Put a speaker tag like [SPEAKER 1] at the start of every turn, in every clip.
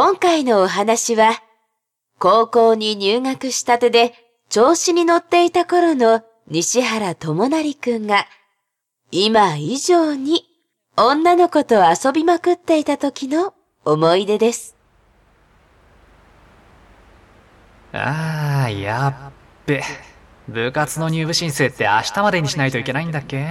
[SPEAKER 1] 今回のお話は、高校に入学したてで調子に乗っていた頃の西原智成くんが、今以上に女の子と遊びまくっていた時の思い出です。
[SPEAKER 2] ああ、やっべ。部活の入部申請って明日までにしないといけないんだっけ？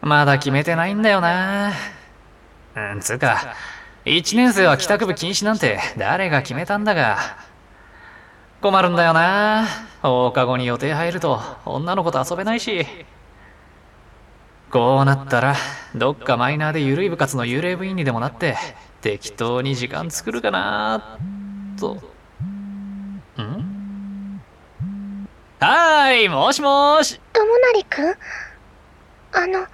[SPEAKER 2] まだ決めてないんだよな。うん、つうか、一年生は帰宅部禁止なんて誰が決めたんだが。困るんだよな。放課後に予定入ると女の子と遊べないし。こうなったら、どっかマイナーで緩い部活の幽霊部員にでもなって、適当に時間作るかなと。ん？はーい、もしもし。
[SPEAKER 3] ともなりくんあの、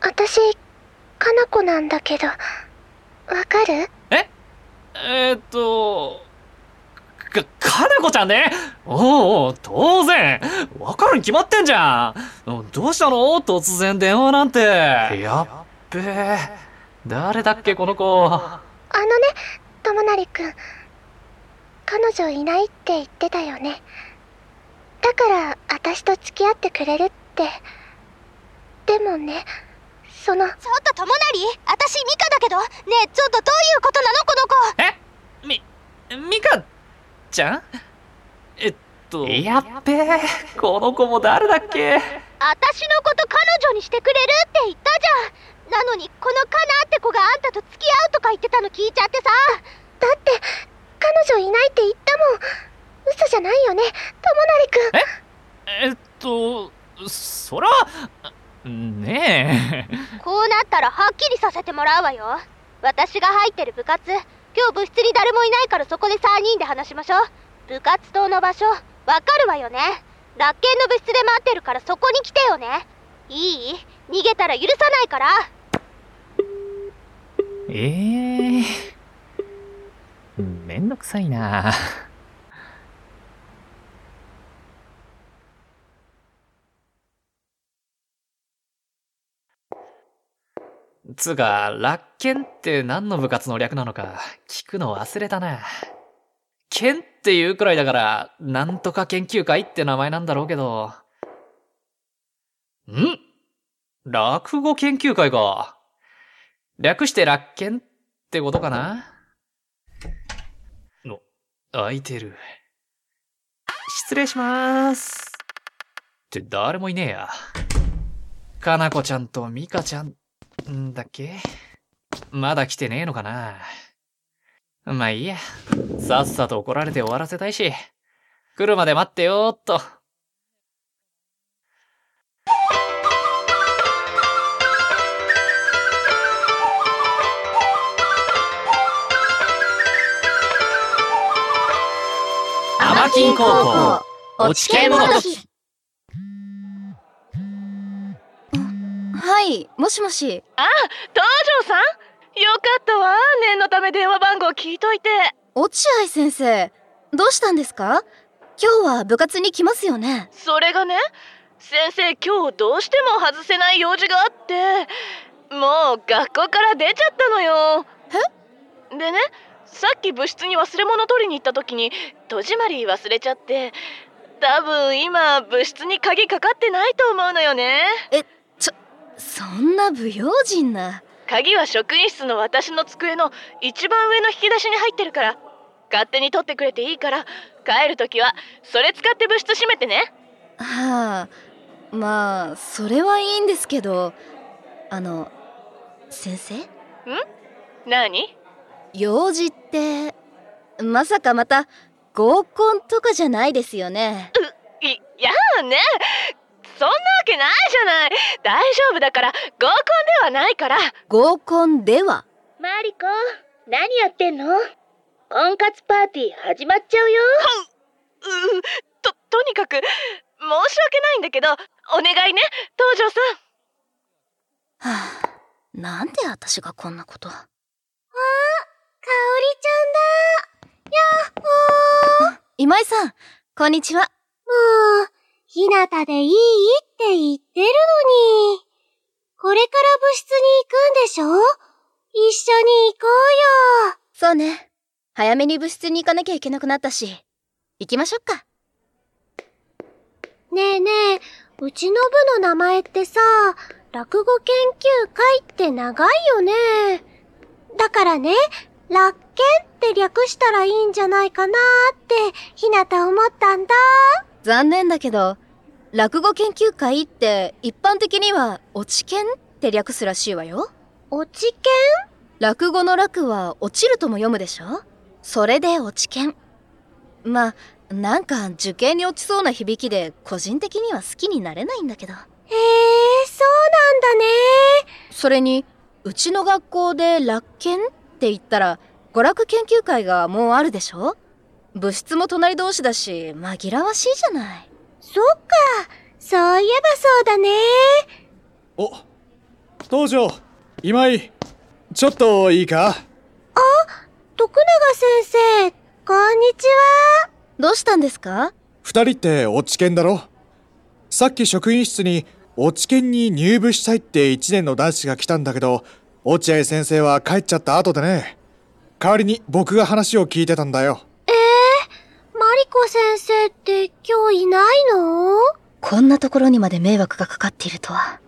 [SPEAKER 3] 私、かなこなんだけど、わかる？
[SPEAKER 2] え？えー、っと、か、かなこちゃんね？おうおう、当然わかるに決まってんじゃんどうしたの？突然電話なんて。やっべえ。誰だっけ、この子。
[SPEAKER 3] あのね、ともなりくん。彼女いないって言ってたよね。だから、私と付き合ってくれるって。でもね、その、
[SPEAKER 4] ちょっとともなり私ミカだけど。ねえちょっとどういうことなの？この子。
[SPEAKER 2] え？み、ミカちゃん？えっと。やっべえ。この子も誰だっけ？
[SPEAKER 4] 私のこと彼女にしてくれるって言ったじゃん。なのにこのカナって子があんたと付き合うとか言ってたの聞いちゃってさ。
[SPEAKER 3] だって、彼女いないって言ったもん。嘘じゃないよね、ともなりくん。
[SPEAKER 2] えっと、そら、ねえ。
[SPEAKER 4] こうなったらはっきりさせてもらうわよ。私が入ってる部活今日部室に誰もいないからそこで3人で話しましょう。部活動の場所わかるわよね。楽研の部室で待ってるからそこに来てよね。いい？逃げたら許さないから。
[SPEAKER 2] ええめんどくさいな。つうか、楽研って何の部活の略なのか聞くの忘れたな。研っていうくらいだから、なんとか研究会って名前なんだろうけど。ん？落語研究会か。略して楽研ってことかな？の、空いてる。失礼しまーす。って誰もいねえや。かなこちゃんとみかちゃん、んだっけ？まだ来てねえのかな？まあいいや。さっさと怒られて終わらせたいし。来るまで待ってよーっと。アマキン高校、落ち系もどき。
[SPEAKER 5] はい、もしもし。
[SPEAKER 6] 東條さん？よかったわ。念のため電話番号聞いといて。
[SPEAKER 5] 落合先生、どうしたんですか？今日は部活に来ますよね。
[SPEAKER 6] それがね先生今日どうしても外せない用事があってもう学校から出ちゃったのよ。え？でねさっき部室に忘れ物取りに行った時に戸締まり忘れちゃって多分今部室に鍵かかってないと思うのよね。
[SPEAKER 5] え、そんな不用心な。
[SPEAKER 6] 鍵は職員室の私の机の一番上の引き出しに入ってるから勝手に取ってくれていいから帰る時はそれ使って部室閉めてね。
[SPEAKER 5] はあ、まあ、それはいいんですけど、あの、先生？
[SPEAKER 6] ん？何？
[SPEAKER 5] 用事って、まさかまた合コンとかじゃないですよね。
[SPEAKER 6] いやあねそんなわけないじゃない大丈夫だから合コンではないから
[SPEAKER 5] 合コンでは？
[SPEAKER 3] マリコ、何やってんの？婚活パーティー始まっちゃうよ。
[SPEAKER 6] うととにかく申し訳ないんだけどお願いね東條さん
[SPEAKER 5] はあ、なんで私がこんなこと？
[SPEAKER 3] かおりちゃんだ。やっほー。
[SPEAKER 5] 今井さん、こんにちは。
[SPEAKER 3] もう、ひなたでいいって言ってるのに。これから部室に行くんでしょ？一緒に行こうよ。
[SPEAKER 5] そうね。早めに部室に行かなきゃいけなくなったし。行きましょうか。
[SPEAKER 3] ねえねえ、うちの部の名前ってさ、落語研究会って長いよね。だからね、楽研って略したらいいんじゃないかなって、ひなた思ったんだ。
[SPEAKER 5] 残念だけど、落語研究会って一般的には落ち研って略すらしいわよ。
[SPEAKER 3] 落ち
[SPEAKER 5] 落語の落は落ちるとも読むでしょ？それで落ち研。まあ、なんか受験に落ちそうな響きで個人的には好きになれないんだけど。
[SPEAKER 3] 研へえ、そうなんだね。
[SPEAKER 5] それに、うちの学校で楽研って言ったら、娯楽研究会がもうあるでしょ？部室も隣同士だし、紛らわしいじゃない。
[SPEAKER 3] そっか、そういえばそうだね。
[SPEAKER 7] お東条今井ちょっといいか？
[SPEAKER 3] 徳永先生、こんにちは。
[SPEAKER 5] どうしたんですか？
[SPEAKER 7] 二人って落ち研だろ？さっき職員室に落ち研に入部したいって一年の男子が来たんだけど落合先生は帰っちゃった後でね。代わりに僕が話を聞いてたんだよ
[SPEAKER 3] えー、マリコ先生って今日いないの？
[SPEAKER 5] こんなところにまで迷惑がかかっているとは。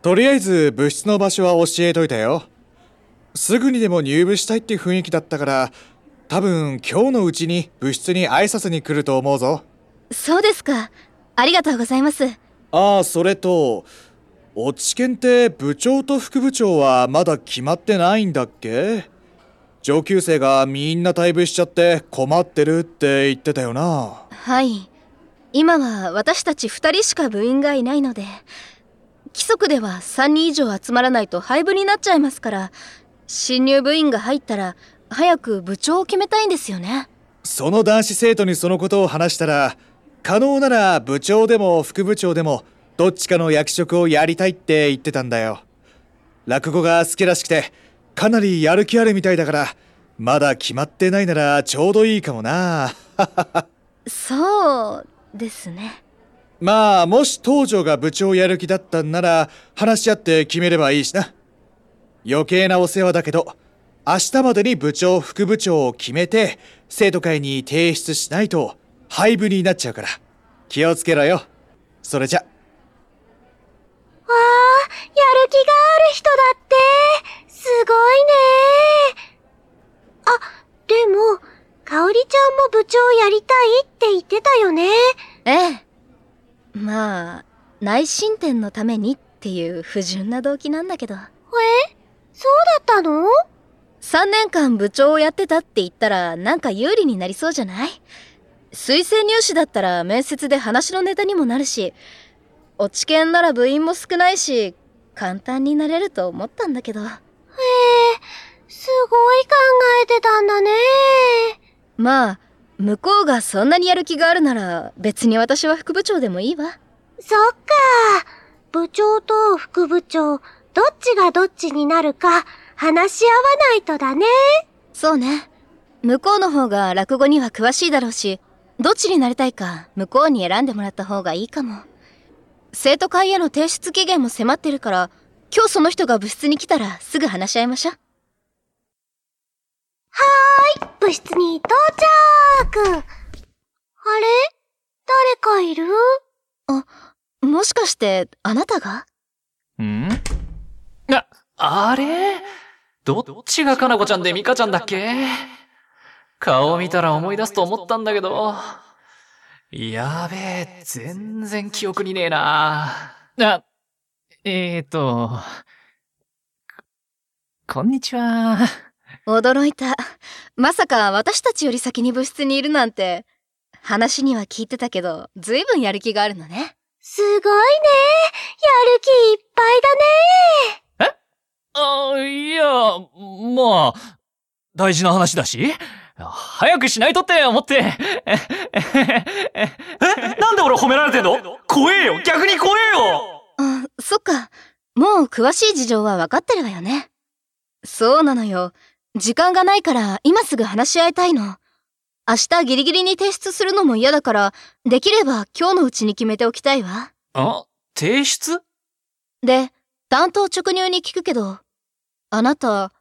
[SPEAKER 7] とりあえず部室の場所は教えといたよすぐにでも入部したいって雰囲気だったから多分今日のうちに部室に挨拶に来ると思うぞ
[SPEAKER 5] そうですか。ありがとうございます。
[SPEAKER 7] ああそれと落ち研って部長と副部長はまだ決まってないんだっけ？上級生がみんな退部しちゃって困ってるって言ってたよな
[SPEAKER 5] はい。今は私たち二人しか部員がいないので、規則では3人以上集まらないと廃部になっちゃいますから、新入部員が入ったら、早く部長を決めたいんですよね。
[SPEAKER 7] その男子生徒にそのことを話したら可能なら部長でも副部長でもどっちかの役職をやりたいって言ってたんだよ落語が好きらしくてかなりやる気あるみたいだからまだ決まってないならちょうどいいかもな。
[SPEAKER 5] そうですね。
[SPEAKER 7] まあもし東条が部長やる気だったんなら話し合って決めればいいしな。余計なお世話だけど明日までに部長副部長を決めて生徒会に提出しないと廃部になっちゃうから。気をつけろよ。それじゃ。
[SPEAKER 3] わあ、やる気がある人だって。すごいね。あ、でも、かおりちゃんも部長やりたいって言ってたよね。
[SPEAKER 5] ええ。まあ、内申点のためにっていう不純な動機なんだけど。
[SPEAKER 3] えそうだったの
[SPEAKER 5] ？3年間部長をやってたって言ったらなんか有利になりそうじゃない？推薦入試だったら面接で話のネタにもなるし、落ち研なら部員も少ないし、簡単になれると思ったんだけど。
[SPEAKER 3] へえ、すごい考えてたんだね。
[SPEAKER 5] まあ、向こうがそんなにやる気があるなら別に私は副部長でもいいわ。
[SPEAKER 3] そっか。部長と副部長、どっちがどっちになるか話し合わないとだね。
[SPEAKER 5] そうね。向こうの方が落語には詳しいだろうし、どっちになりたいか向こうに選んでもらった方がいいかも。生徒会への提出期限も迫ってるから、今日その人が部室に来たらすぐ話し合いましょう。
[SPEAKER 3] 部室に到着。あれ？誰かいる？
[SPEAKER 5] もしかして、あなたが？
[SPEAKER 2] ん？あ、あれ？どっちがかなこちゃんでミカちゃんだっけ？顔を見たら思い出すと思ったんだけど。やべえ、全然記憶にねえな。あ、えーと、ここんにちは。
[SPEAKER 5] 驚いた。まさか私たちより先に部室にいるなんて。話には聞いてたけど、ずいぶんやる気があるのね。
[SPEAKER 3] すごいね。やる気いっぱいだね。
[SPEAKER 2] あ、いや、まあ、大事な話だし。早くしないとって思って。え、なんで俺褒められてんの？怖えよ逆に怖えよ
[SPEAKER 5] あ、そっか。もう詳しい事情は分かってるわよね。そうなのよ。時間がないから今すぐ話し合いたいの。明日ギリギリに提出するのも嫌だから、できれば今日のうちに決めておきたいわ。
[SPEAKER 2] あ、提出？
[SPEAKER 5] で、担当直入に聞くけど、あなた、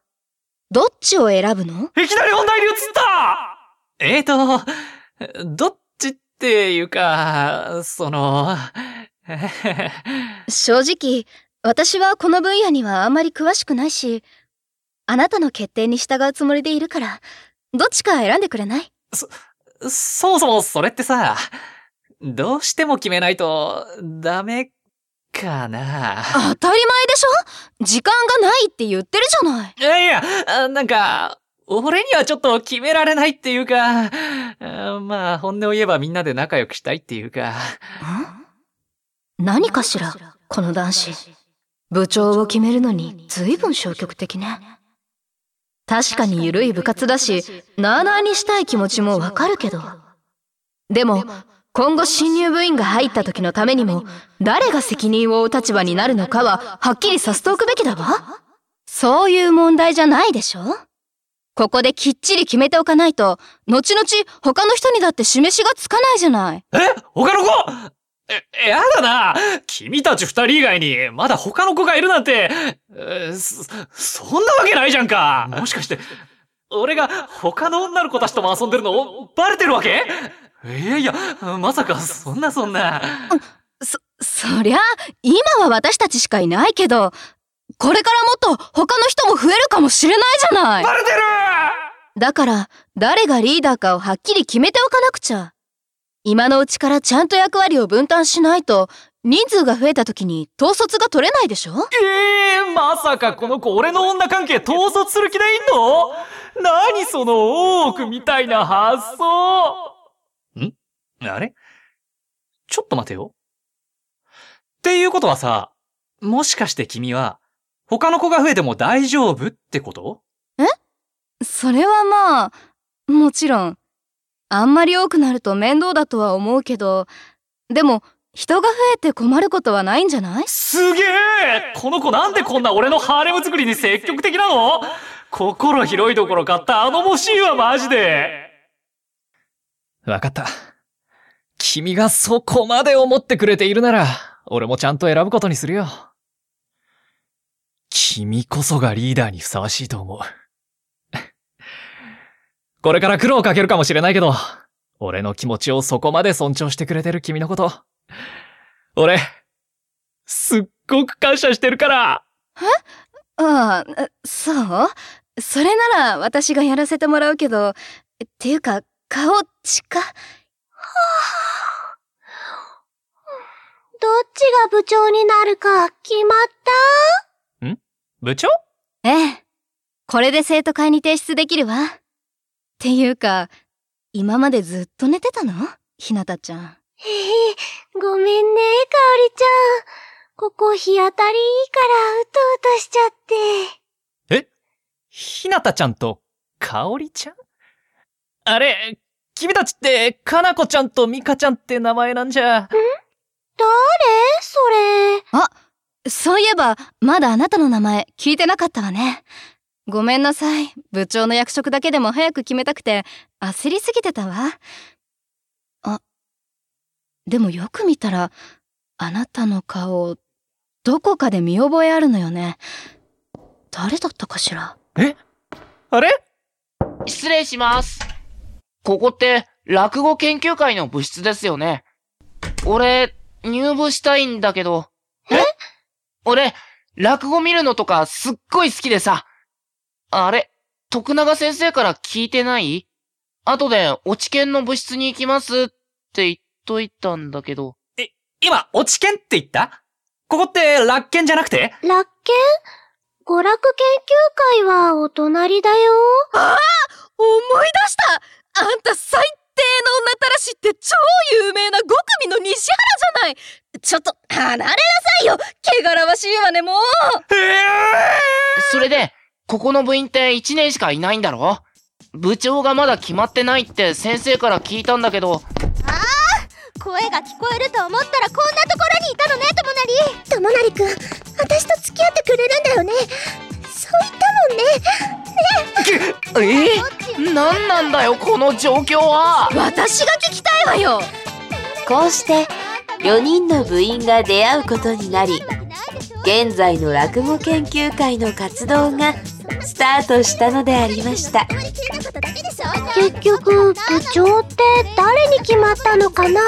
[SPEAKER 5] どっちを選ぶの？
[SPEAKER 2] いきなり本題に移ったえーと、どっちっていうか、その、
[SPEAKER 5] 正直、私はこの分野にはあんまり詳しくないし、あなたの決定に従うつもりでいるから、どっちか選んでくれない？
[SPEAKER 2] そもそもそれってさ、どうしても決めないと、ダメかな。
[SPEAKER 5] 当たり前でしょ？時間がないって言ってるじゃない。
[SPEAKER 2] いやいや、あなんか、俺にはちょっと決められないっていうか、あまあ、本音を言えばみんなで仲良くしたいっていうか。
[SPEAKER 5] 何かしら、この男子。部長を決めるのに随分消極的ね。確かに緩い部活だし、なあなあにしたい気持ちもわかるけど。でも、今後新入部員が入った時のためにも、誰が責任を負う立場になるのかは、はっきりさせておくべきだわ。そういう問題じゃないでしょここできっちり決めておかないと、後々他の人にだって示しがつかないじゃない。
[SPEAKER 2] え？他の子？え、やだな。君たち二人以外に、まだ他の子がいるなんて、えそ、そんなわけないじゃんか。もしかして、俺が他の女の子たちとも遊んでるのバレてるわけ？いやいや、まさかそんなそんな。
[SPEAKER 5] そ、そりゃ、今は私たちしかいないけど、これからもっと他の人も増えるかもしれないじゃない。
[SPEAKER 2] バレてる！
[SPEAKER 5] だから、誰がリーダーかをはっきり決めておかなくちゃ。今のうちからちゃんと役割を分担しないと、人数が増えた時に統率が取れないでしょ？
[SPEAKER 2] ええー、まさかこの子俺の女関係統率する気でいんの？何その大奥みたいな発想。ん？あれ？ちょっと待てよ。っていうことはさ、もしかして君は、他の子が増えても大丈夫ってこと？
[SPEAKER 5] それはまあ、もちろん。あんまり多くなると面倒だとは思うけど、でも、人が増えて困ることはないんじゃない？
[SPEAKER 2] すげえこの子なんでこんな俺のハーレム作りに積極的なの？心広いところかったあのもしいわマジでわかった。君がそこまで思ってくれているなら、俺もちゃんと選ぶことにするよ。君こそがリーダーにふさわしいと思う。これから苦労かけるかもしれないけど、俺の気持ちをそこまで尊重してくれてる君のこと、俺、すっごく感謝してるから。
[SPEAKER 5] ああ、そう？それなら私がやらせてもらうけど、っていうか、顔近は
[SPEAKER 3] どっちが部長になるか決まった？
[SPEAKER 2] 部長？
[SPEAKER 5] ええ。これで生徒会に提出できるわ。っていうか、今までずっと寝てたの？ひなたちゃん。
[SPEAKER 3] へへ、ごめんね、かおりちゃん。ここ日当たりいいからうとうとしちゃって。
[SPEAKER 2] え？ひなたちゃんと、かおりちゃん？あれ、君たちって、かなこちゃんとみかちゃんって名前なんじゃ。
[SPEAKER 3] 誰？それ。
[SPEAKER 5] あ、そういえば、まだあなたの名前聞いてなかったわね。ごめんなさい。部長の役職だけでも早く決めたくて、焦りすぎてたわ。あ、でもよく見たら、あなたの顔、どこかで見覚えあるのよね。誰だったかしら？
[SPEAKER 2] え？あれ？
[SPEAKER 8] 失礼します。ここって、落語研究会の部室ですよね。俺、入部したいんだけど。え？俺、落語見るのとかすっごい好きでさ。あれ、徳永先生から聞いてない？後で、落ち研の部室に行きますって言っといたんだけど。
[SPEAKER 2] 今、落ち研って言った？ここって、落研じゃなくて？
[SPEAKER 3] 楽研娯楽研究会はお隣だよ。
[SPEAKER 5] 思い出した！あんた最低の女たらしって超有名な5組の西原じゃない！ちょっと離れなさいよ！汚らわしいわねもう！
[SPEAKER 2] ええ
[SPEAKER 8] それで、ここの部員って1年しかいないんだろ？部長がまだ決まってないって先生から聞いたんだけど、
[SPEAKER 4] 声が聞こえると思ったらこんなところにいたのねともなり
[SPEAKER 3] ともなりくん、私と付き合ってくれるんだよね。そう言ったもんね。
[SPEAKER 8] え？ー、なんなんだよこの状況は？
[SPEAKER 5] 私が聞きたいわよ。
[SPEAKER 1] こうして4人の部員が出会うことになり現在の落語研究会の活動がスタートしたのでありました。
[SPEAKER 9] 結局部長って誰に決まったのかな？